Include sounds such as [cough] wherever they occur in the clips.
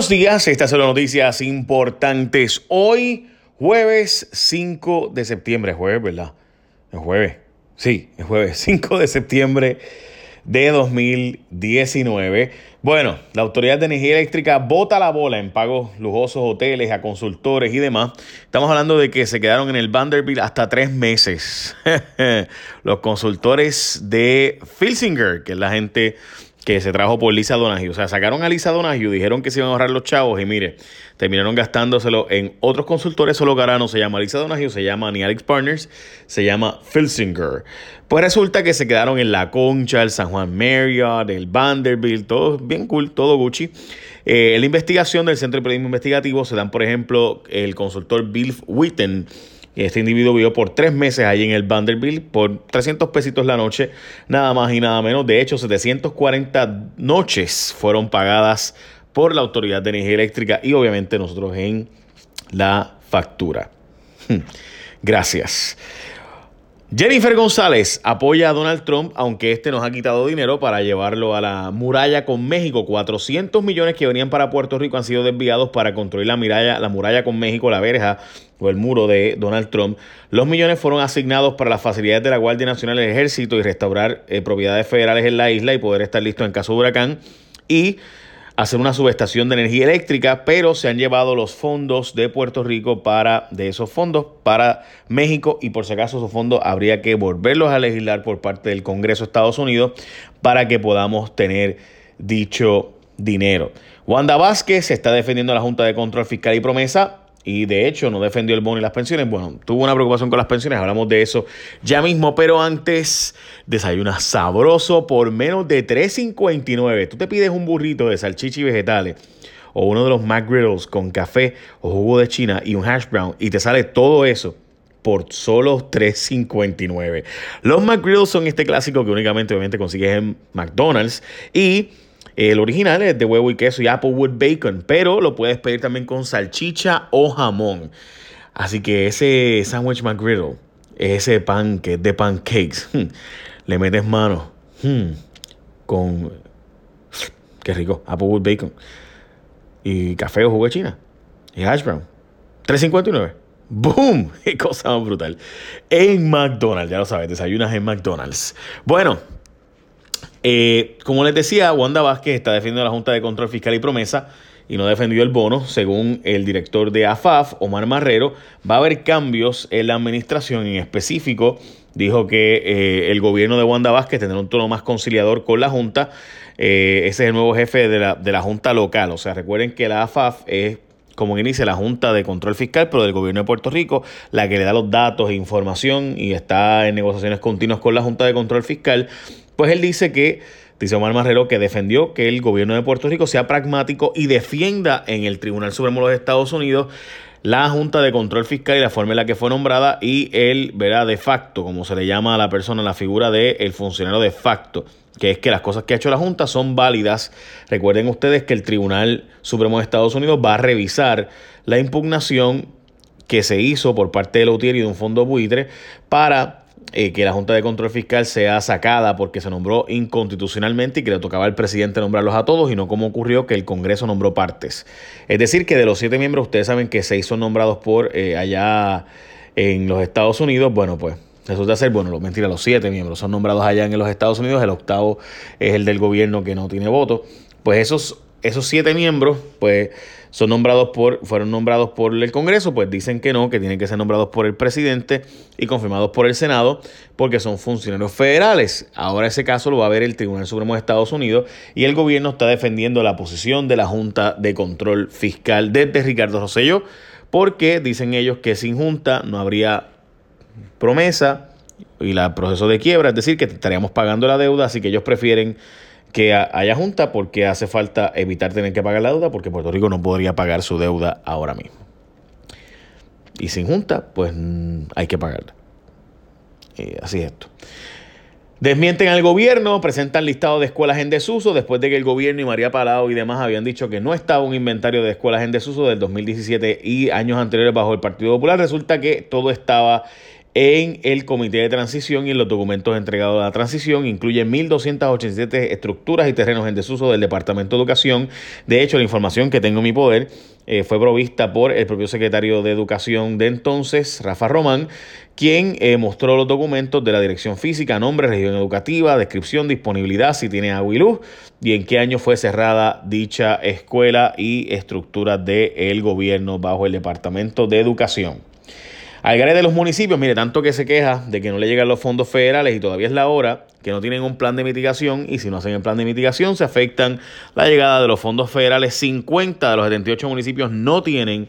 Buenos días, estas son las noticias importantes. Hoy, jueves 5 de septiembre, jueves, ¿verdad? Es jueves, sí, es jueves [laughs] 5 de septiembre de 2019. Bueno, la Autoridad de Energía Eléctrica bota la bola en pagos lujosos, hoteles, a consultores y demás. Estamos hablando de que se quedaron en el Vanderbilt hasta tres meses. [laughs] Los consultores de Filsinger, que es la gente que se trajo por Lisa Donahue. O sea, sacaron a Lisa Donahue, dijeron que se iban a ahorrar los chavos y mire, terminaron gastándoselo en otros consultores. Solo que ahora no se llama Lisa Donahue, se llama ni Alex Partners, se llama Filsinger. Pues resulta que se quedaron en La Concha, el San Juan Marriott, el Vanderbilt, todo bien cool, todo Gucci. Eh, en la investigación del Centro de Periodismo Investigativo se dan, por ejemplo, el consultor Bill Witten este individuo vivió por tres meses allí en el Vanderbilt por 300 pesitos la noche, nada más y nada menos. De hecho, 740 noches fueron pagadas por la Autoridad de Energía Eléctrica y obviamente nosotros en la factura. Gracias. Jennifer González apoya a Donald Trump, aunque este nos ha quitado dinero para llevarlo a la muralla con México. 400 millones que venían para Puerto Rico han sido desviados para construir la muralla, la muralla con México, la verja o el muro de Donald Trump. Los millones fueron asignados para las facilidades de la Guardia Nacional del Ejército y restaurar eh, propiedades federales en la isla y poder estar listos en caso de huracán. Y hacer una subestación de energía eléctrica, pero se han llevado los fondos de Puerto Rico para de esos fondos para México y por si acaso esos fondos habría que volverlos a legislar por parte del Congreso de Estados Unidos para que podamos tener dicho dinero. Wanda Vázquez está defendiendo a la Junta de Control Fiscal y Promesa y de hecho no defendió el bono y las pensiones. Bueno, tuvo una preocupación con las pensiones, hablamos de eso ya mismo, pero antes desayuna sabroso por menos de 3.59. Tú te pides un burrito de salchicha y vegetales o uno de los McGriddles con café o jugo de China y un hash brown y te sale todo eso por solo 3.59. Los McGriddles son este clásico que únicamente obviamente consigues en McDonald's y el original es de huevo y queso y Applewood Bacon, pero lo puedes pedir también con salchicha o jamón. Así que ese sandwich McGriddle, ese pan que es de pancakes, hmm, le metes mano hmm, con... Qué rico, Applewood Bacon. Y café o jugo de china. Y hash brown. 3.59. ¡Boom! [laughs] ¡Qué cosa brutal! En McDonald's, ya lo sabes, desayunas en McDonald's. Bueno, eh, como les decía, Wanda Vázquez está defendiendo la Junta de Control Fiscal y Promesa y no defendió el bono. Según el director de AFAF, Omar Marrero, va a haber cambios en la administración. En específico, dijo que eh, el gobierno de Wanda Vázquez tendrá un tono más conciliador con la Junta. Eh, ese es el nuevo jefe de la, de la Junta local. O sea, recuerden que la AFAF es como inicia la Junta de Control Fiscal, pero del gobierno de Puerto Rico, la que le da los datos e información y está en negociaciones continuas con la Junta de Control Fiscal pues él dice que, dice Omar Marrero, que defendió que el gobierno de Puerto Rico sea pragmático y defienda en el Tribunal Supremo de los Estados Unidos la Junta de Control Fiscal y la forma en la que fue nombrada y él verá de facto, como se le llama a la persona, la figura del el funcionario de facto, que es que las cosas que ha hecho la Junta son válidas. Recuerden ustedes que el Tribunal Supremo de Estados Unidos va a revisar la impugnación que se hizo por parte de Lautier y de un fondo buitre para eh, que la Junta de Control Fiscal sea sacada porque se nombró inconstitucionalmente y que le tocaba al presidente nombrarlos a todos y no como ocurrió que el Congreso nombró partes. Es decir, que de los siete miembros, ustedes saben que seis son nombrados por eh, allá en los Estados Unidos. Bueno, pues resulta ser, bueno, mentira, los siete miembros son nombrados allá en los Estados Unidos, el octavo es el del gobierno que no tiene voto. Pues esos esos siete miembros, pues, son nombrados por, fueron nombrados por el Congreso, pues dicen que no, que tienen que ser nombrados por el presidente y confirmados por el Senado, porque son funcionarios federales. Ahora ese caso lo va a ver el Tribunal Supremo de Estados Unidos y el gobierno está defendiendo la posición de la Junta de Control Fiscal desde Ricardo Rosselló, porque dicen ellos que sin Junta no habría promesa y el proceso de quiebra, es decir, que estaríamos pagando la deuda, así que ellos prefieren que haya junta porque hace falta evitar tener que pagar la deuda porque Puerto Rico no podría pagar su deuda ahora mismo. Y sin junta, pues mm, hay que pagarla. Eh, así es esto. Desmienten al gobierno, presentan listado de escuelas en desuso después de que el gobierno y María Palau y demás habían dicho que no estaba un inventario de escuelas en desuso del 2017 y años anteriores bajo el Partido Popular. Resulta que todo estaba en el comité de transición y en los documentos entregados a la transición. Incluye 1.287 estructuras y terrenos en desuso del Departamento de Educación. De hecho, la información que tengo en mi poder eh, fue provista por el propio secretario de Educación de entonces, Rafa Román, quien eh, mostró los documentos de la dirección física, nombre, región educativa, descripción, disponibilidad, si tiene agua y luz, y en qué año fue cerrada dicha escuela y estructura del gobierno bajo el Departamento de Educación. Al de los municipios, mire, tanto que se queja de que no le llegan los fondos federales y todavía es la hora, que no tienen un plan de mitigación y si no hacen el plan de mitigación se afectan la llegada de los fondos federales. 50 de los 78 municipios no tienen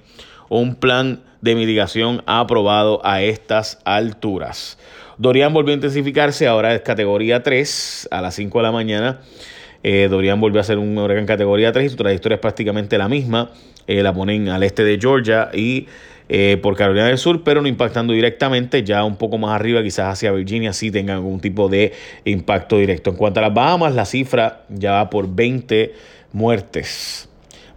un plan de mitigación aprobado a estas alturas. Dorian volvió a intensificarse, ahora es categoría 3 a las 5 de la mañana. Eh, Dorian volvió a ser un huracán categoría 3 y su trayectoria es prácticamente la misma. Eh, la ponen al este de Georgia y eh, por Carolina del Sur, pero no impactando directamente. Ya un poco más arriba, quizás hacia Virginia, sí tengan algún tipo de impacto directo. En cuanto a las Bahamas, la cifra ya va por 20 muertes.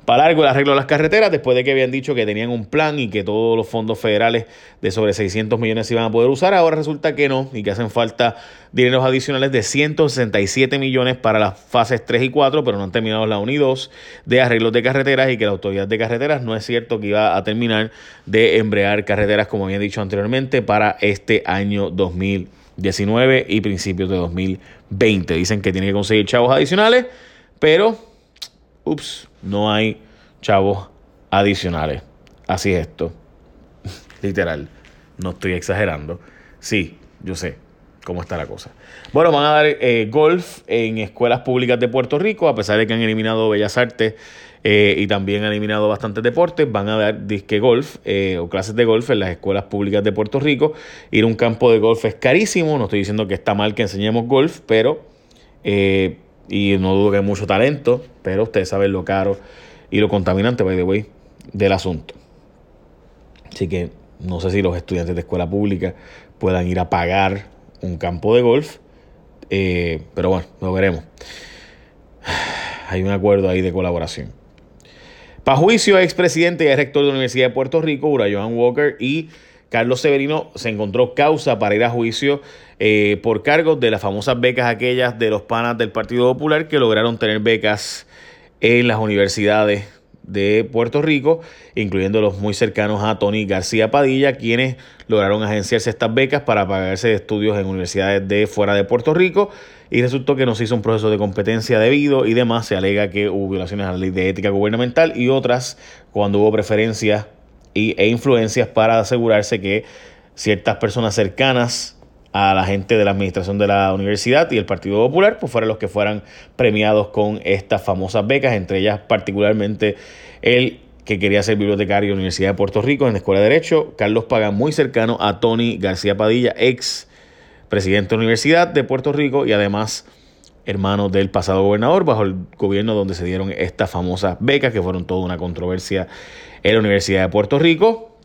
Para largo el arreglo de las carreteras, después de que habían dicho que tenían un plan y que todos los fondos federales de sobre 600 millones se iban a poder usar, ahora resulta que no y que hacen falta dineros adicionales de 167 millones para las fases 3 y 4, pero no han terminado la 1 y 2 de arreglos de carreteras y que la autoridad de carreteras no es cierto que iba a terminar de embrear carreteras, como había dicho anteriormente, para este año 2019 y principios de 2020. Dicen que tiene que conseguir chavos adicionales, pero ups, no hay chavos adicionales. Así es esto. [laughs] Literal. No estoy exagerando. Sí, yo sé cómo está la cosa. Bueno, van a dar eh, golf en escuelas públicas de Puerto Rico, a pesar de que han eliminado Bellas Artes eh, y también han eliminado bastantes deportes, van a dar disque golf eh, o clases de golf en las escuelas públicas de Puerto Rico. Ir a un campo de golf es carísimo, no estoy diciendo que está mal que enseñemos golf, pero y no dudo que hay mucho talento, pero ustedes saben lo caro y lo contaminante, by the way, del asunto. Así que no sé si los estudiantes de escuela pública puedan ir a pagar un campo de golf, eh, pero bueno, lo veremos. [sighs] Hay un acuerdo ahí de colaboración. Para juicio, expresidente y rector de la Universidad de Puerto Rico, Ura Johan Walker y Carlos Severino se encontró causa para ir a juicio eh, por cargos de las famosas becas aquellas de los panas del Partido Popular que lograron tener becas en las universidades de Puerto Rico, incluyendo los muy cercanos a Tony García Padilla, quienes lograron agenciarse estas becas para pagarse estudios en universidades de fuera de Puerto Rico y resultó que no se hizo un proceso de competencia debido y demás. Se alega que hubo violaciones a la ley de ética gubernamental y otras cuando hubo preferencias e influencias para asegurarse que ciertas personas cercanas a la gente de la administración de la universidad y el Partido Popular, pues fueran los que fueran premiados con estas famosas becas, entre ellas particularmente el que quería ser bibliotecario de la Universidad de Puerto Rico en la Escuela de Derecho, Carlos Pagan, muy cercano a Tony García Padilla, ex presidente de la Universidad de Puerto Rico y además hermano del pasado gobernador, bajo el gobierno donde se dieron estas famosas becas, que fueron toda una controversia en la Universidad de Puerto Rico.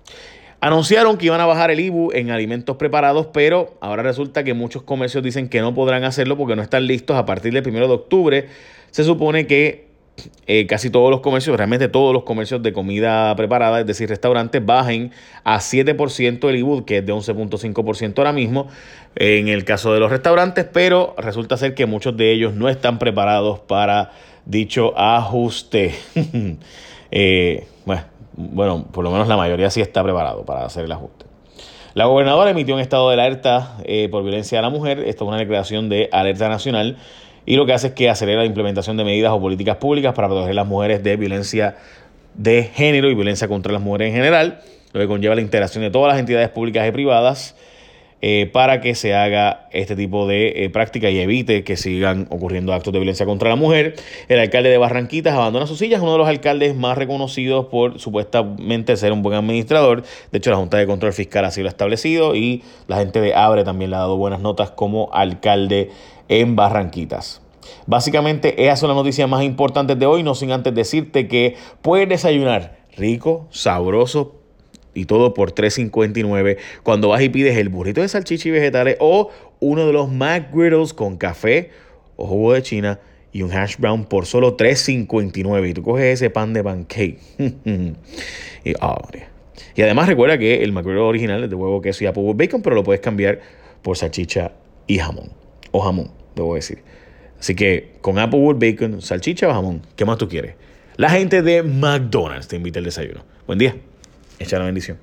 Anunciaron que iban a bajar el IBU en alimentos preparados, pero ahora resulta que muchos comercios dicen que no podrán hacerlo porque no están listos a partir del 1 de octubre. Se supone que eh, casi todos los comercios, realmente todos los comercios de comida preparada, es decir, restaurantes, bajen a 7% el IBU, que es de 11.5% ahora mismo, en el caso de los restaurantes, pero resulta ser que muchos de ellos no están preparados para dicho ajuste. [laughs] Eh, bueno, por lo menos la mayoría sí está preparado para hacer el ajuste. La gobernadora emitió un estado de alerta eh, por violencia a la mujer. Esto es una declaración de alerta nacional y lo que hace es que acelera la implementación de medidas o políticas públicas para proteger a las mujeres de violencia de género y violencia contra las mujeres en general, lo que conlleva la integración de todas las entidades públicas y privadas eh, para que se haga este tipo de eh, práctica y evite que sigan ocurriendo actos de violencia contra la mujer. El alcalde de Barranquitas abandona sus sillas, uno de los alcaldes más reconocidos por supuestamente ser un buen administrador. De hecho, la Junta de Control Fiscal así lo ha establecido y la gente de Abre también le ha dado buenas notas como alcalde en Barranquitas. Básicamente, esas son las noticias más importantes de hoy, no sin antes decirte que puedes desayunar rico, sabroso, y todo por $3.59 cuando vas y pides el burrito de salchicha y vegetales o uno de los McGriddles con café o jugo de china y un hash brown por solo $3.59 y tú coges ese pan de pancake [laughs] y Y además recuerda que el McGriddle original es de huevo, queso y Applewood bacon, pero lo puedes cambiar por salchicha y jamón. O jamón, debo decir. Así que con Applewood bacon, salchicha o jamón, ¿qué más tú quieres? La gente de McDonald's te invita al desayuno. Buen día. Echa la bendición.